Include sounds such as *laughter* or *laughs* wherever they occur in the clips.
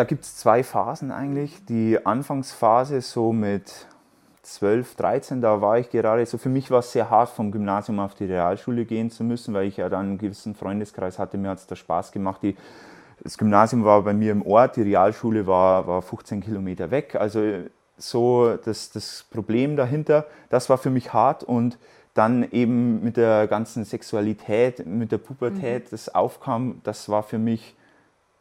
Da gibt es zwei Phasen eigentlich. Die Anfangsphase so mit 12, 13, da war ich gerade so, für mich war es sehr hart, vom Gymnasium auf die Realschule gehen zu müssen, weil ich ja dann einen gewissen Freundeskreis hatte. Mir hat es da Spaß gemacht. Die, das Gymnasium war bei mir im Ort, die Realschule war, war 15 Kilometer weg. Also so das, das Problem dahinter, das war für mich hart und dann eben mit der ganzen Sexualität, mit der Pubertät, mhm. das aufkam, das war für mich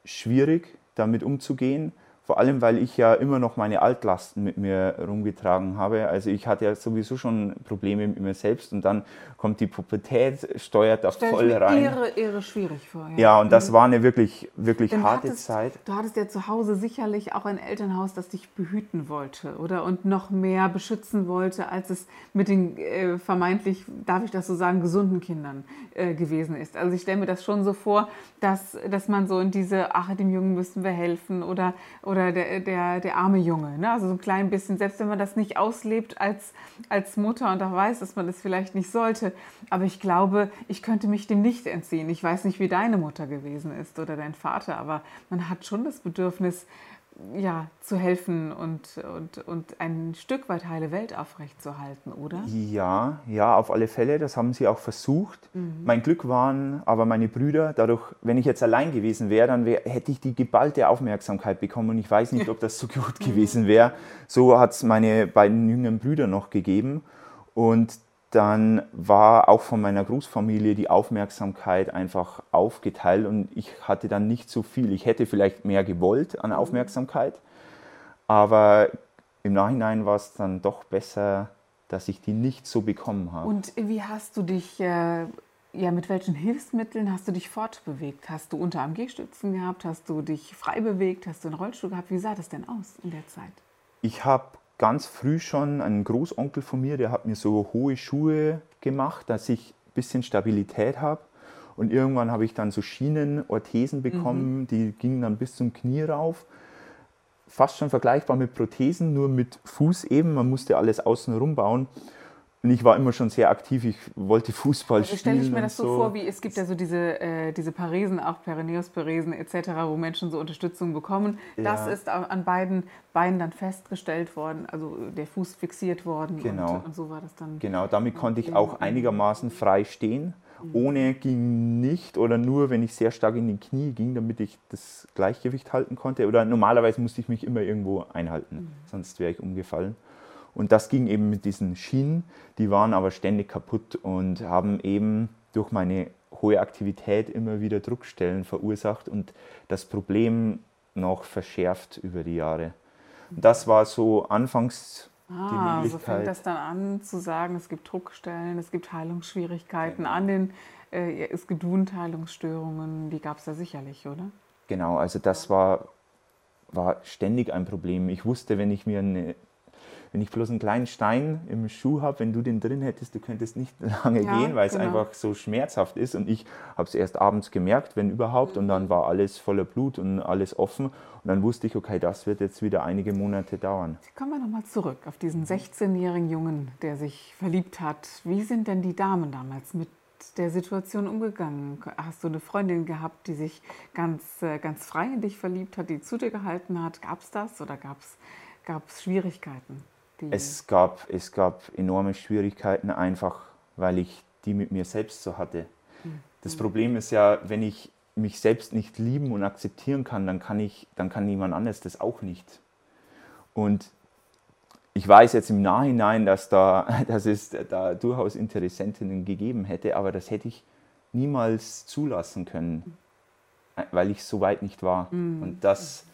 schwierig damit umzugehen. Vor allem, weil ich ja immer noch meine Altlasten mit mir rumgetragen habe. Also ich hatte ja sowieso schon Probleme mit mir selbst und dann kommt die Pubertät, steuert da Stell voll rein. Irre, irre schwierig vor. Ja, ja und das mhm. war eine wirklich, wirklich Denn harte hattest, Zeit. Du hattest ja zu Hause sicherlich auch ein Elternhaus, das dich behüten wollte, oder? Und noch mehr beschützen wollte, als es mit den äh, vermeintlich, darf ich das so sagen, gesunden Kindern äh, gewesen ist. Also ich stelle mir das schon so vor, dass, dass man so in diese, ach, dem Jungen müssen wir helfen oder, oder oder der, der, der arme Junge. Ne? Also so ein klein bisschen, selbst wenn man das nicht auslebt als, als Mutter und auch weiß, dass man das vielleicht nicht sollte. Aber ich glaube, ich könnte mich dem nicht entziehen. Ich weiß nicht, wie deine Mutter gewesen ist oder dein Vater, aber man hat schon das Bedürfnis, ja, zu helfen und, und, und ein Stück weit heile Welt aufrechtzuerhalten, oder? Ja, ja, auf alle Fälle. Das haben sie auch versucht. Mhm. Mein Glück waren aber meine Brüder. Dadurch, wenn ich jetzt allein gewesen wäre, dann wär, hätte ich die geballte Aufmerksamkeit bekommen und ich weiß nicht, *laughs* ob das so gut gewesen wäre. So hat es meine beiden jüngeren Brüder noch gegeben. Und dann war auch von meiner Großfamilie die Aufmerksamkeit einfach aufgeteilt und ich hatte dann nicht so viel. Ich hätte vielleicht mehr gewollt an mhm. Aufmerksamkeit, aber im Nachhinein war es dann doch besser, dass ich die nicht so bekommen habe. Und wie hast du dich, äh, ja, mit welchen Hilfsmitteln hast du dich fortbewegt? Hast du Unterarm Gehstützen gehabt? Hast du dich frei bewegt? Hast du einen Rollstuhl gehabt? Wie sah das denn aus in der Zeit? Ich habe ganz früh schon einen Großonkel von mir, der hat mir so hohe Schuhe gemacht, dass ich ein bisschen Stabilität habe. Und irgendwann habe ich dann so Schienen, Orthesen bekommen, mhm. die gingen dann bis zum Knie rauf. Fast schon vergleichbar mit Prothesen, nur mit Fuß eben. Man musste alles außen rum bauen. Und ich war immer schon sehr aktiv, ich wollte Fußball also spielen. Stelle ich mir das so, so, vor, wie es gibt ja so diese, äh, diese Paresen, auch Perineus-Paresen etc., wo Menschen so Unterstützung bekommen. Ja. Das ist an beiden Beinen dann festgestellt worden, also der Fuß fixiert worden genau. und, und so war das dann. Genau, damit konnte ich auch einigermaßen frei stehen. Mhm. Ohne ging nicht oder nur, wenn ich sehr stark in die Knie ging, damit ich das Gleichgewicht halten konnte. Oder normalerweise musste ich mich immer irgendwo einhalten, mhm. sonst wäre ich umgefallen. Und das ging eben mit diesen Schienen, die waren aber ständig kaputt und haben eben durch meine hohe Aktivität immer wieder Druckstellen verursacht und das Problem noch verschärft über die Jahre. Das war so anfangs ah, die Möglichkeit. So fängt das dann an zu sagen, es gibt Druckstellen, es gibt Heilungsschwierigkeiten genau. an den, äh, es gibt Wundheilungsstörungen, die gab es da sicherlich, oder? Genau, also das war, war ständig ein Problem. Ich wusste, wenn ich mir eine wenn ich bloß einen kleinen Stein im Schuh habe, wenn du den drin hättest, du könntest nicht *laughs* lange ja, gehen, weil genau. es einfach so schmerzhaft ist. Und ich habe es erst abends gemerkt, wenn überhaupt, und dann war alles voller Blut und alles offen. Und dann wusste ich, okay, das wird jetzt wieder einige Monate dauern. Kommen wir nochmal zurück auf diesen 16-jährigen Jungen, der sich verliebt hat. Wie sind denn die Damen damals mit der Situation umgegangen? Hast du eine Freundin gehabt, die sich ganz, äh, ganz frei in dich verliebt hat, die zu dir gehalten hat? Gab es das oder gab es Schwierigkeiten? Es, gab, es gab enorme Schwierigkeiten, einfach weil ich die mit mir selbst so hatte. Mhm. Das Problem ist ja, wenn ich mich selbst nicht lieben und akzeptieren kann, dann kann, ich, dann kann niemand anderes das auch nicht. Und ich weiß jetzt im Nachhinein, dass, da, *laughs* dass es da durchaus Interessentinnen gegeben hätte, aber das hätte ich niemals zulassen können, weil ich so weit nicht war. Mhm. Und das,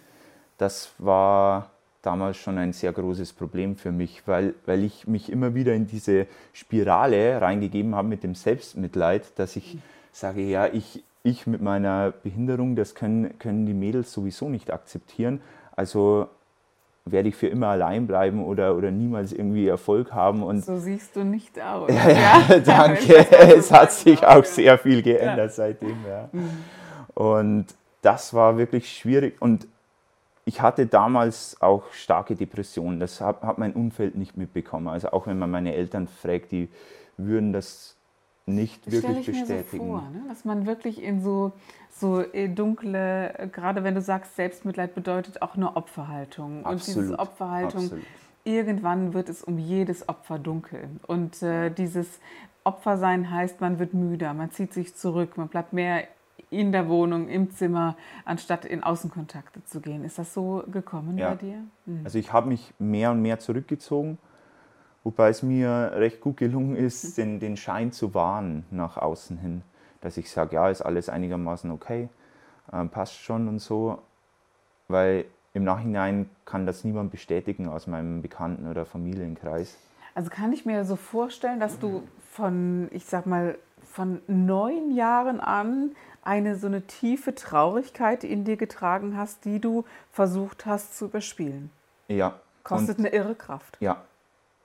das war damals schon ein sehr großes Problem für mich, weil, weil ich mich immer wieder in diese Spirale reingegeben habe mit dem Selbstmitleid, dass ich sage, ja, ich, ich mit meiner Behinderung, das können, können die Mädels sowieso nicht akzeptieren. Also werde ich für immer allein bleiben oder, oder niemals irgendwie Erfolg haben. Und so siehst du nicht aus. *laughs* ja, ja, *laughs* danke. es hat sich auch sehr viel geändert seitdem. Ja. Mhm. Und das war wirklich schwierig. Und ich hatte damals auch starke Depressionen. Das hat, hat mein Umfeld nicht mitbekommen. Also auch wenn man meine Eltern fragt, die würden das nicht das wirklich ich bestätigen. Mir so vor, ne? Dass man wirklich in so, so äh, dunkle, äh, gerade wenn du sagst, Selbstmitleid bedeutet auch eine Opferhaltung. Absolut. Und diese Opferhaltung, Absolut. irgendwann wird es um jedes Opfer dunkel. Und äh, dieses Opfersein heißt, man wird müder, man zieht sich zurück, man bleibt mehr in der Wohnung, im Zimmer, anstatt in Außenkontakte zu gehen. Ist das so gekommen ja. bei dir? Mhm. Also ich habe mich mehr und mehr zurückgezogen, wobei es mir recht gut gelungen ist, *laughs* den, den Schein zu wahren nach außen hin. Dass ich sage, ja, ist alles einigermaßen okay, äh, passt schon und so. Weil im Nachhinein kann das niemand bestätigen aus meinem Bekannten- oder Familienkreis. Also kann ich mir so vorstellen, dass du von, ich sag mal, von neun Jahren an eine so eine tiefe Traurigkeit in dir getragen hast, die du versucht hast zu überspielen. Ja. Kostet eine irre Kraft. Ja.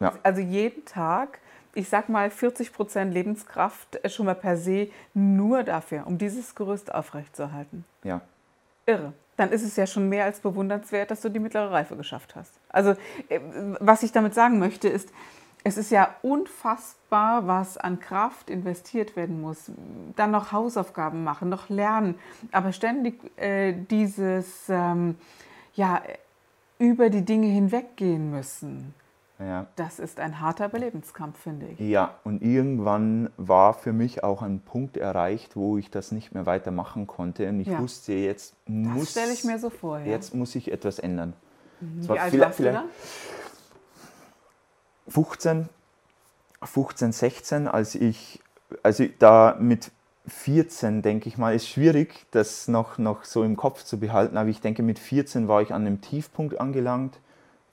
ja. Also jeden Tag, ich sag mal 40 Prozent Lebenskraft schon mal per se nur dafür, um dieses Gerüst aufrechtzuerhalten. Ja. Irre. Dann ist es ja schon mehr als bewundernswert, dass du die mittlere Reife geschafft hast. Also, äh, was ich damit sagen möchte, ist, es ist ja unfassbar, was an Kraft investiert werden muss. Dann noch Hausaufgaben machen, noch lernen, aber ständig äh, dieses ähm, ja, über die Dinge hinweggehen müssen. Ja. Das ist ein harter Überlebenskampf, finde ich. Ja, und irgendwann war für mich auch ein Punkt erreicht, wo ich das nicht mehr weitermachen konnte. Und ich ja. wusste, jetzt muss, stelle ich mir so vor, ja. jetzt muss ich etwas ändern. Mhm. Wie alt warst du da? 15, 15, 16, als ich, also da mit 14, denke ich mal, ist schwierig, das noch, noch so im Kopf zu behalten, aber ich denke, mit 14 war ich an einem Tiefpunkt angelangt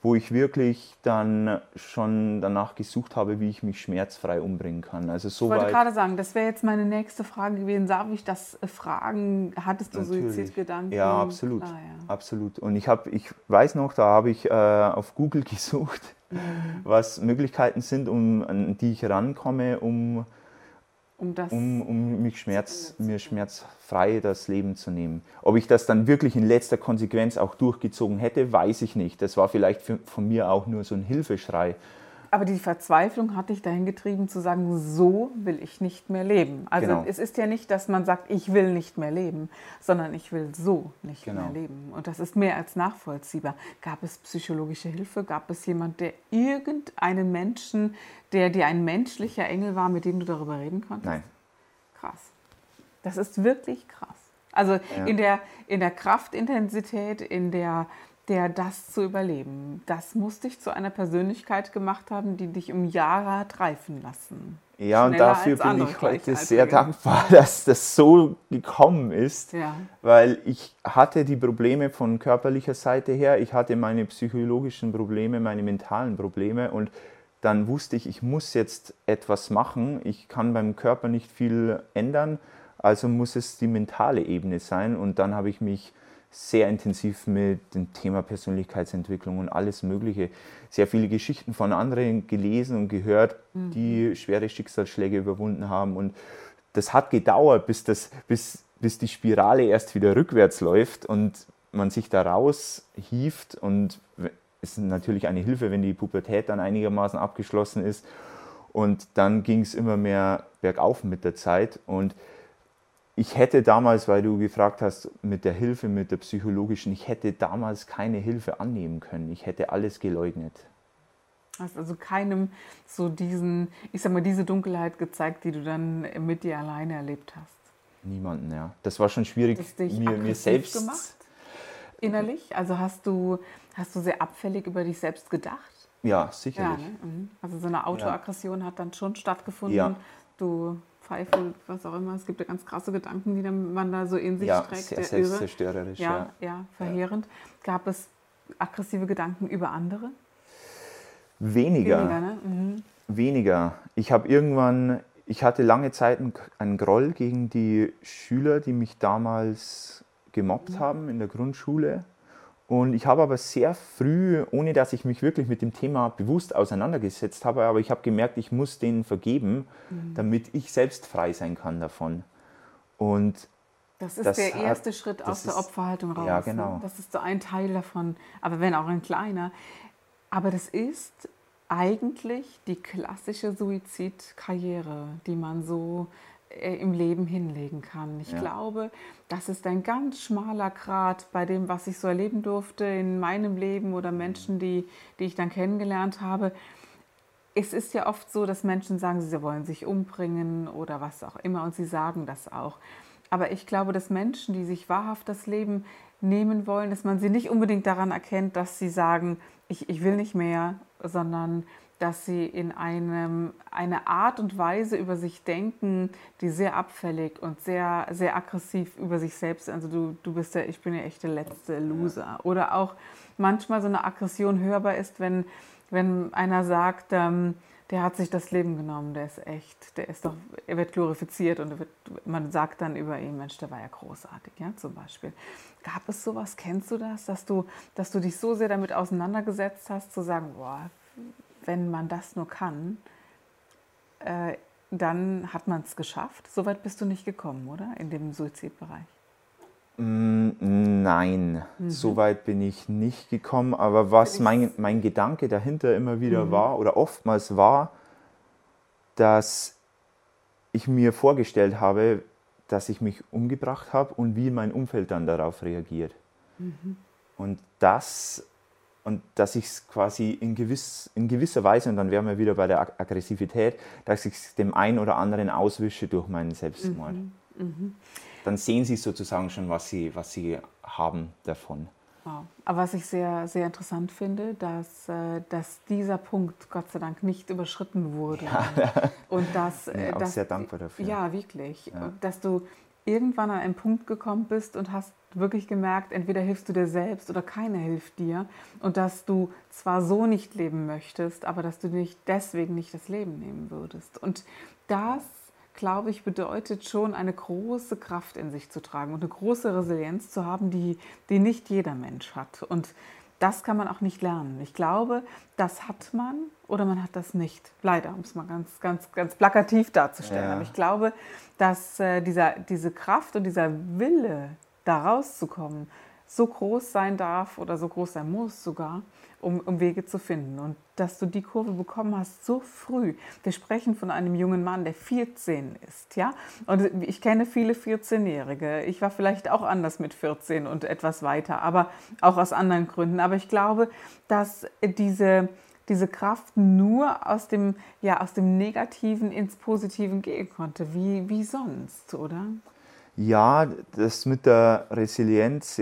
wo ich wirklich dann schon danach gesucht habe, wie ich mich schmerzfrei umbringen kann. Also so ich wollte gerade sagen, das wäre jetzt meine nächste Frage gewesen. Darf ich das fragen? Hattest du Natürlich. Suizidgedanken? Ja, absolut. Ah, ja. absolut. Und ich, hab, ich weiß noch, da habe ich äh, auf Google *laughs* gesucht, mhm. was Möglichkeiten sind, um, an die ich rankomme, um um, das um, um mich Schmerz, mir schmerzfrei das Leben zu nehmen. Ob ich das dann wirklich in letzter Konsequenz auch durchgezogen hätte, weiß ich nicht. Das war vielleicht für, von mir auch nur so ein Hilfeschrei. Aber die Verzweiflung hat dich dahin getrieben zu sagen, so will ich nicht mehr leben. Also genau. es ist ja nicht, dass man sagt, ich will nicht mehr leben, sondern ich will so nicht genau. mehr leben. Und das ist mehr als nachvollziehbar. Gab es psychologische Hilfe? Gab es jemand, der irgendeinen Menschen, der dir ein menschlicher Engel war, mit dem du darüber reden konntest? Nein. Krass. Das ist wirklich krass. Also ja. in, der, in der Kraftintensität, in der der das zu überleben. Das muss dich zu einer Persönlichkeit gemacht haben, die dich um Jahre hat reifen lassen. Ja, und dafür bin ich heute sehr dankbar, *laughs* dass das so gekommen ist, ja. weil ich hatte die Probleme von körperlicher Seite her, ich hatte meine psychologischen Probleme, meine mentalen Probleme und dann wusste ich, ich muss jetzt etwas machen, ich kann beim Körper nicht viel ändern, also muss es die mentale Ebene sein und dann habe ich mich sehr intensiv mit dem Thema Persönlichkeitsentwicklung und alles Mögliche. Sehr viele Geschichten von anderen gelesen und gehört, mhm. die schwere Schicksalsschläge überwunden haben. Und das hat gedauert, bis, das, bis, bis die Spirale erst wieder rückwärts läuft und man sich da raushieft. Und es ist natürlich eine Hilfe, wenn die Pubertät dann einigermaßen abgeschlossen ist. Und dann ging es immer mehr bergauf mit der Zeit. Und ich hätte damals, weil du gefragt hast, mit der Hilfe, mit der psychologischen, ich hätte damals keine Hilfe annehmen können. Ich hätte alles geleugnet. Hast also keinem so diesen, ich sag mal, diese Dunkelheit gezeigt, die du dann mit dir alleine erlebt hast? Niemanden, ja. Das war schon schwierig, mir, mir selbst. gemacht? Innerlich? Also hast du, hast du sehr abfällig über dich selbst gedacht? Ja, sicherlich. Ja, ne? Mhm. Also so eine Autoaggression ja. hat dann schon stattgefunden. Ja. Du Pfeife, was auch immer. Es gibt ja ganz krasse Gedanken, die man da so in sich ja, trägt. Sehr selbstzerstörerisch. Ja, ja, ja, verheerend. Gab es aggressive Gedanken über andere? Weniger. Weniger, ne? mhm. Weniger. Ich habe irgendwann ich hatte lange Zeit einen Groll gegen die Schüler, die mich damals gemobbt mhm. haben in der Grundschule. Und ich habe aber sehr früh, ohne dass ich mich wirklich mit dem Thema bewusst auseinandergesetzt habe, aber ich habe gemerkt, ich muss denen vergeben, mhm. damit ich selbst frei sein kann davon. Und das ist das der erste hat, Schritt aus der Opferhaltung raus. Ja, genau. Ne? Das ist so ein Teil davon, aber wenn auch ein kleiner. Aber das ist eigentlich die klassische Suizidkarriere, die man so im Leben hinlegen kann. Ich ja. glaube, das ist ein ganz schmaler Grat bei dem, was ich so erleben durfte in meinem Leben oder Menschen, die, die ich dann kennengelernt habe. Es ist ja oft so, dass Menschen sagen, sie wollen sich umbringen oder was auch immer und sie sagen das auch. Aber ich glaube, dass Menschen, die sich wahrhaft das Leben nehmen wollen, dass man sie nicht unbedingt daran erkennt, dass sie sagen, ich, ich will nicht mehr, sondern dass sie in einem, eine Art und Weise über sich denken, die sehr abfällig und sehr, sehr aggressiv über sich selbst, also du, du bist ja, ich bin ja echt der letzte Loser. Oder auch manchmal so eine Aggression hörbar ist, wenn, wenn einer sagt, ähm, der hat sich das Leben genommen, der ist echt, der ist doch, er wird glorifiziert und wird, man sagt dann über ihn, Mensch, der war ja großartig, ja, zum Beispiel. Gab es sowas, kennst du das, dass du, dass du dich so sehr damit auseinandergesetzt hast, zu sagen, boah, wenn man das nur kann, äh, dann hat man es geschafft. Soweit bist du nicht gekommen, oder? In dem Suizidbereich. Mm, nein, mhm. so weit bin ich nicht gekommen. Aber was mein, mein Gedanke dahinter immer wieder mhm. war oder oftmals war, dass ich mir vorgestellt habe, dass ich mich umgebracht habe und wie mein Umfeld dann darauf reagiert. Mhm. Und das und dass ich es quasi in, gewiss, in gewisser Weise, und dann wären wir wieder bei der Aggressivität, dass ich es dem einen oder anderen auswische durch meinen Selbstmord. Mhm. Mhm. Dann sehen sie sozusagen schon, was sie, was sie haben davon. Wow. Aber was ich sehr, sehr interessant finde, dass, äh, dass dieser Punkt Gott sei Dank nicht überschritten wurde. Ja. Und dass, *laughs* äh, auch dass, sehr dankbar dafür. Ja, wirklich. Ja. Dass du irgendwann an einen Punkt gekommen bist und hast wirklich gemerkt, entweder hilfst du dir selbst oder keiner hilft dir und dass du zwar so nicht leben möchtest, aber dass du nicht deswegen nicht das Leben nehmen würdest. Und das, glaube ich, bedeutet schon eine große Kraft in sich zu tragen und eine große Resilienz zu haben, die, die nicht jeder Mensch hat. Und das kann man auch nicht lernen. Ich glaube, das hat man oder man hat das nicht. Leider, um es mal ganz, ganz, ganz plakativ darzustellen. Ja. Aber ich glaube, dass äh, dieser, diese Kraft und dieser Wille, da rauszukommen, so groß sein darf oder so groß sein muss sogar, um, um, Wege zu finden. Und dass du die Kurve bekommen hast so früh. Wir sprechen von einem jungen Mann, der 14 ist, ja. Und ich kenne viele 14-Jährige. Ich war vielleicht auch anders mit 14 und etwas weiter, aber auch aus anderen Gründen. Aber ich glaube, dass diese diese Kraft nur aus dem, ja, aus dem Negativen ins Positive gehen konnte. Wie, wie sonst, oder? Ja, das mit der Resilienz,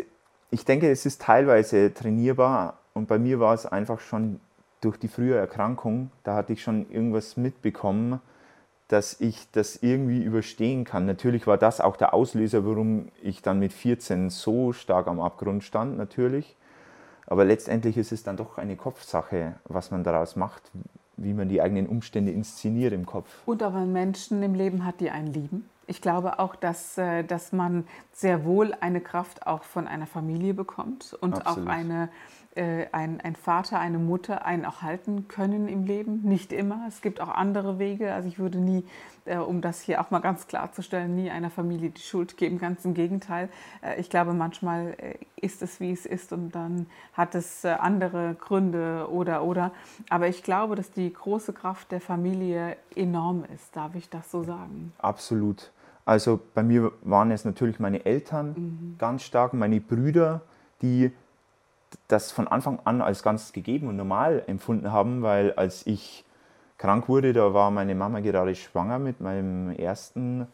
ich denke, es ist teilweise trainierbar und bei mir war es einfach schon durch die frühe Erkrankung, da hatte ich schon irgendwas mitbekommen, dass ich das irgendwie überstehen kann. Natürlich war das auch der Auslöser, warum ich dann mit 14 so stark am Abgrund stand, natürlich. Aber letztendlich ist es dann doch eine Kopfsache, was man daraus macht, wie man die eigenen Umstände inszeniert im Kopf. Und aber Menschen im Leben hat, die einen lieben. Ich glaube auch, dass, äh, dass man sehr wohl eine Kraft auch von einer Familie bekommt und Absolut. auch eine, ein, ein Vater, eine Mutter einen auch halten können im Leben. Nicht immer. Es gibt auch andere Wege. Also ich würde nie, äh, um das hier auch mal ganz klarzustellen, nie einer Familie die Schuld geben. Ganz im Gegenteil. Äh, ich glaube, manchmal äh, ist es, wie es ist und dann hat es äh, andere Gründe oder oder. Aber ich glaube, dass die große Kraft der Familie enorm ist. Darf ich das so sagen? Absolut. Also bei mir waren es natürlich meine Eltern mhm. ganz stark, meine Brüder, die das von Anfang an als ganz gegeben und normal empfunden haben, weil als ich krank wurde, da war meine Mama gerade schwanger mit meinem ersten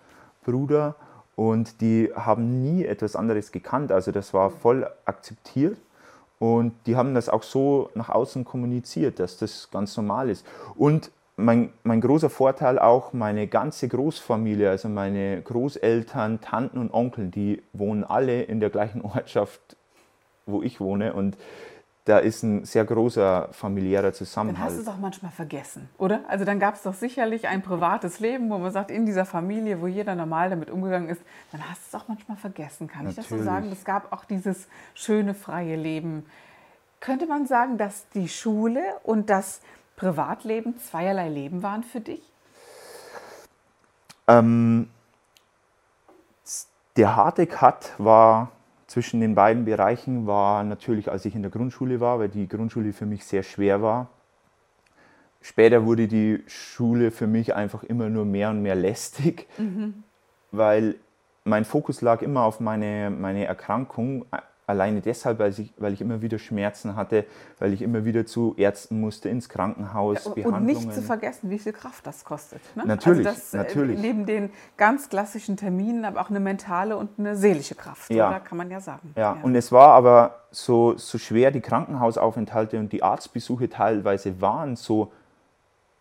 Bruder und die haben nie etwas anderes gekannt. Also das war voll akzeptiert und die haben das auch so nach außen kommuniziert, dass das ganz normal ist. Und mein, mein großer Vorteil auch, meine ganze Großfamilie, also meine Großeltern, Tanten und Onkel, die wohnen alle in der gleichen *laughs* Ortschaft wo ich wohne. Und da ist ein sehr großer familiärer Zusammenhalt. Dann hast du es auch manchmal vergessen, oder? Also dann gab es doch sicherlich ein privates Leben, wo man sagt, in dieser Familie, wo jeder normal damit umgegangen ist, dann hast du es auch manchmal vergessen. Kann Natürlich. ich das so sagen? Es gab auch dieses schöne, freie Leben. Könnte man sagen, dass die Schule und das Privatleben zweierlei Leben waren für dich? Ähm, der harte Cut war zwischen den beiden Bereichen war natürlich, als ich in der Grundschule war, weil die Grundschule für mich sehr schwer war. Später wurde die Schule für mich einfach immer nur mehr und mehr lästig, mhm. weil mein Fokus lag immer auf meine, meine Erkrankung, Alleine deshalb, weil ich, weil ich immer wieder Schmerzen hatte, weil ich immer wieder zu Ärzten musste, ins Krankenhaus, ja, Und nicht zu vergessen, wie viel Kraft das kostet. Ne? Natürlich, also das, äh, natürlich. Neben den ganz klassischen Terminen, aber auch eine mentale und eine seelische Kraft, ja. oder? kann man ja sagen. Ja. ja, und es war aber so, so schwer, die Krankenhausaufenthalte und die Arztbesuche teilweise waren, so,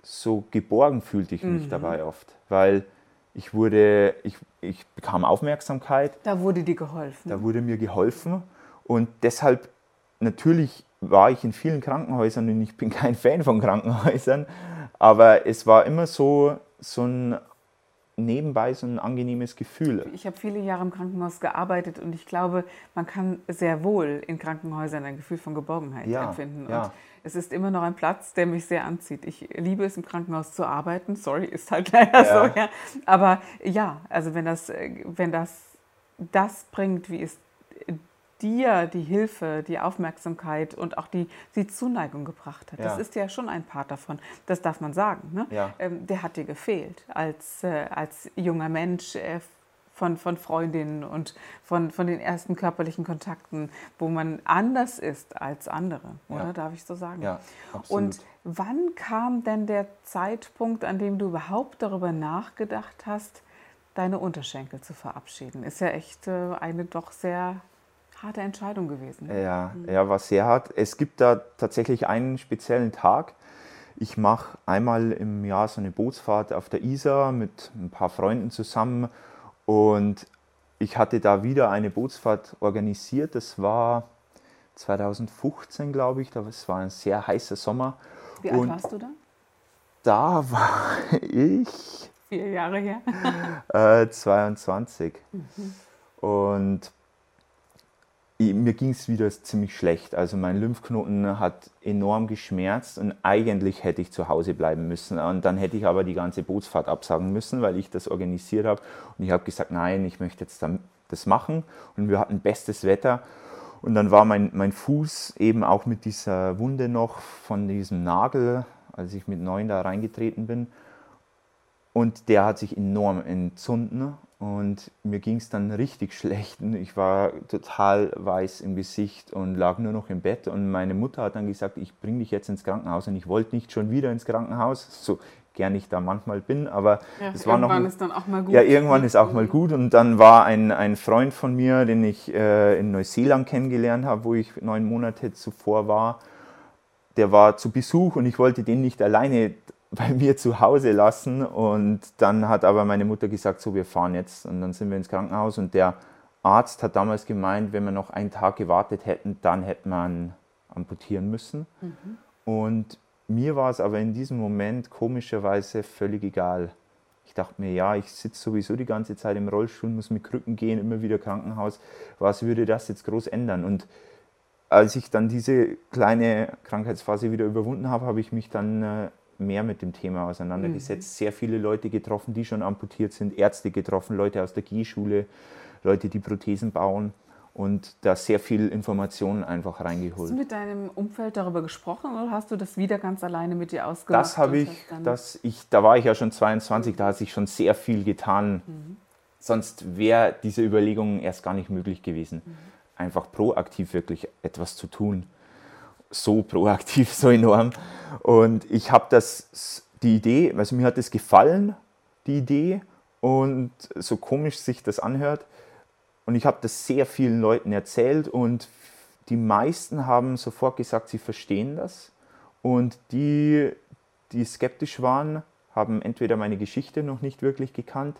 so geborgen fühlte ich mich mhm. dabei oft, weil ich wurde, ich, ich bekam Aufmerksamkeit. Da wurde dir geholfen. Da wurde mir geholfen. Und deshalb, natürlich war ich in vielen Krankenhäusern und ich bin *laughs* kein Fan von Krankenhäusern, aber es war immer so, so ein nebenbei so ein angenehmes Gefühl. Ich habe viele Jahre im Krankenhaus gearbeitet und ich glaube, man kann sehr wohl in Krankenhäusern ein Gefühl von Geborgenheit ja, empfinden. Und ja. es ist immer noch ein Platz, der mich sehr anzieht. Ich liebe es, im Krankenhaus zu arbeiten. Sorry, ist halt *laughs* leider ja. so. Ja. Aber ja, also wenn das, wenn das das bringt, wie es dir die Hilfe, die Aufmerksamkeit und auch die, die Zuneigung gebracht hat. Ja. Das ist ja schon ein Part davon. Das darf man sagen. Ne? Ja. Ähm, der hat dir gefehlt als, äh, als junger Mensch. Äh, von, von Freundinnen und von, von den ersten körperlichen Kontakten, wo man anders ist als andere, oder? Ja. Darf ich so sagen? Ja, absolut. Und wann kam denn der Zeitpunkt, an dem du überhaupt darüber nachgedacht hast, deine Unterschenkel zu verabschieden? Ist ja echt äh, eine doch sehr harte Entscheidung gewesen. Ja, mhm. ja, war sehr hart. Es gibt da tatsächlich einen speziellen Tag. Ich mache einmal im Jahr so eine Bootsfahrt auf der Isar mit ein paar Freunden zusammen und ich hatte da wieder eine Bootsfahrt organisiert. Das war 2015, glaube ich. Das war ein sehr heißer Sommer. Wie alt warst du da? Da war *laughs* ich. Vier Jahre her. äh, 22. Mhm. Und mir ging es wieder ziemlich schlecht. Also mein Lymphknoten hat enorm geschmerzt und eigentlich hätte ich zu Hause bleiben müssen. Und dann hätte ich aber die ganze Bootsfahrt absagen müssen, weil ich das organisiert habe. Und ich habe gesagt, nein, ich möchte jetzt das machen. Und wir hatten bestes Wetter. Und dann war mein, mein Fuß eben auch mit dieser Wunde noch von diesem Nagel, als ich mit neun da reingetreten bin. Und der hat sich enorm entzünden und mir ging es dann richtig *laughs* schlecht. Ich war total weiß im Gesicht und lag nur noch im Bett. Und meine Mutter hat dann gesagt, ich bringe dich jetzt ins Krankenhaus. Und ich wollte nicht schon wieder ins Krankenhaus, so gern ich da manchmal bin. Aber ja, es war noch. Irgendwann ist dann auch mal gut. Ja, irgendwann ist auch mal gut. Und dann war ein, ein Freund von mir, den ich äh, in Neuseeland kennengelernt habe, wo ich neun Monate zuvor war. Der war zu Besuch und ich wollte den nicht alleine bei mir zu Hause lassen. Und dann hat aber meine Mutter gesagt, so, wir fahren jetzt. Und dann sind wir ins Krankenhaus und der Arzt hat damals gemeint, wenn wir noch einen Tag gewartet hätten, dann hätte man amputieren müssen. Mhm. Und mir war es aber in diesem Moment komischerweise völlig egal. Ich dachte mir, ja, ich sitze sowieso die ganze Zeit im Rollstuhl, muss mit Krücken gehen, immer wieder Krankenhaus. Was würde das jetzt groß ändern? Und als ich dann diese kleine Krankheitsphase wieder überwunden habe, habe ich mich dann äh, mehr mit dem Thema auseinandergesetzt, mhm. sehr viele Leute getroffen, die schon amputiert sind, Ärzte getroffen, Leute aus der G-Schule, Leute, die Prothesen bauen und da sehr viel Informationen einfach reingeholt. Hast du mit deinem Umfeld darüber gesprochen oder hast du das wieder ganz alleine mit dir ausgemacht? Das habe ich, das ich, da war ich ja schon 22, da hat sich schon sehr viel getan. Mhm. Sonst wäre diese Überlegung erst gar nicht möglich gewesen, mhm. einfach proaktiv wirklich etwas zu tun so proaktiv, *laughs* so enorm. Und ich habe das, die Idee, also mir hat es gefallen, die Idee, und so komisch sich das anhört. Und ich habe das sehr vielen Leuten erzählt und die meisten haben sofort gesagt, sie verstehen das. Und die, die skeptisch waren, haben entweder meine Geschichte noch nicht wirklich gekannt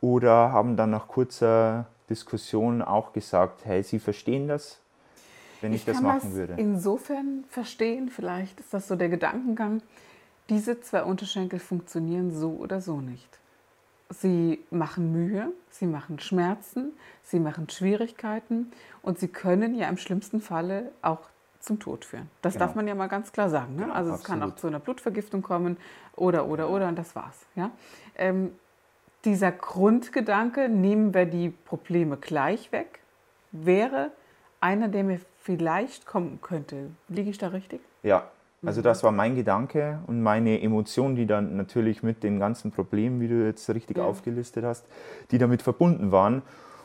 oder haben dann nach kurzer Diskussion auch gesagt, hey, sie verstehen das, wenn ich, ich das kann machen das würde. Insofern verstehen, vielleicht ist das so der Gedankengang, diese zwei Unterschenkel funktionieren so oder so nicht. Sie machen Mühe, sie machen Schmerzen, sie machen Schwierigkeiten und sie können ja im schlimmsten Falle auch zum Tod führen. Das Genau. darf man ja mal ganz klar sagen. Ne? Genau, also es kann auch absolut. zu einer Blutvergiftung kommen oder, oder, oder und das war's. Ja? Ähm, dieser Grundgedanke, nehmen wir die Probleme gleich weg, wäre einer, der mir vielleicht kommen könnte. Liege ich da richtig? Ja, also Mhm. das war mein Gedanke und meine Emotion, die dann natürlich mit den ganzen Problemen, wie du jetzt richtig Ja. aufgelistet hast, die damit verbunden waren.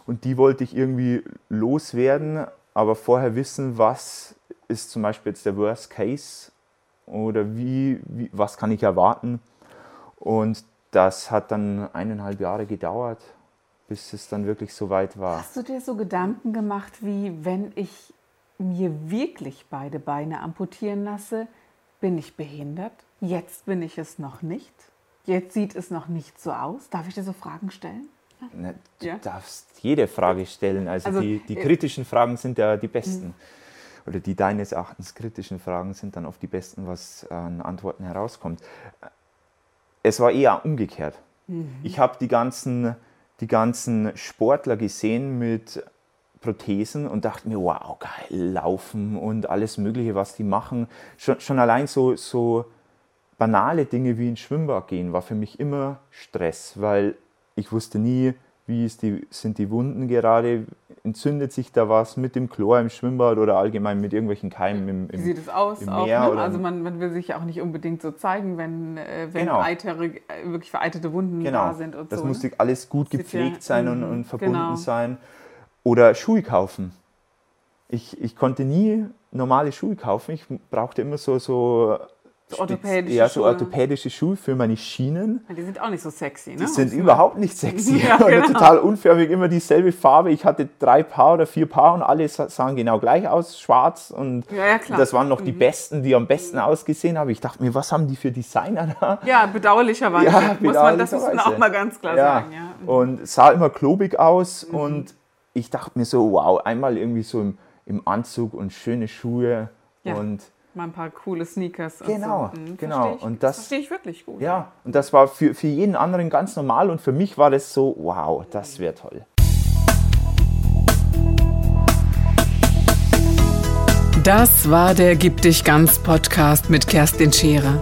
Und die wollte ich irgendwie loswerden, aber vorher wissen, was ist zum Beispiel jetzt der Worst Case oder wie, wie was kann ich erwarten. Und das hat dann eineinhalb Jahre gedauert, bis es dann wirklich so weit war. Hast du dir so Gedanken gemacht, wie wenn ich mir wirklich beide Beine amputieren lasse, bin ich behindert? Jetzt bin ich es noch nicht. Jetzt sieht es noch nicht so aus. Darf ich dir so Fragen stellen? Ne, du Ja. darfst jede Frage stellen. Also, Also, die, die äh, kritischen Fragen sind ja die besten. Oder die deines Erachtens kritischen Fragen sind dann oft die besten, was an Antworten herauskommt. Es war eher umgekehrt. Ich habe die ganzen, die ganzen Sportler gesehen mit Prothesen und dachte mir, wow, geil, laufen und alles Mögliche, was die machen. Schon, schon allein so, so banale Dinge wie ins Schwimmbad gehen war für mich immer Stress, weil ich wusste nie, wie ist die, sind die Wunden gerade, entzündet sich da was mit dem Chlor im Schwimmbad oder allgemein mit irgendwelchen Keimen im, Wie im sieht es aus? im Auch, ne? Also man, man will sich ja auch nicht unbedingt so zeigen, wenn, äh, wenn Genau. eitere, äh, wirklich vereitete Wunden Genau, da sind und das so. musste ne? alles gut Sieht gepflegt ja- sein und, mhm, und verbunden genau. sein. Oder Schuhe kaufen. Ich, ich konnte nie normale Schuhe kaufen. Ich brauchte immer so, so, So orthopädische ja, so orthopädische Schuhe für meine Schienen. Die sind auch nicht so sexy, ne? Die sind man- überhaupt nicht sexy *laughs* Ja, *laughs* genau. total unförmig, immer dieselbe Farbe. Ich hatte drei Paar oder vier Paar und alle sa- sahen genau gleich aus, schwarz. Und Ja, ja, klar. Mhm. das waren noch die besten, die am besten ausgesehen haben. Ich dachte mir, was haben die für Designer da? Ja, bedauerlicherweise. *laughs* Ja, muss man, das muss man bedauerlicherweise. auch mal ganz klar sagen. Ja. Mhm. Und sah immer klobig aus und ich dachte mir so, wow, einmal irgendwie so im, im Anzug und schöne Schuhe und Mal ein paar coole Sneakers. Genau, und so. Mhm, genau. Verstehe ich, Und das- verstehe ich wirklich gut. ja, und das war für, für jeden anderen ganz normal und für mich war das so, wow, das wäre toll. Das war der Gib dich ganz Podcast mit Kerstin Scherer.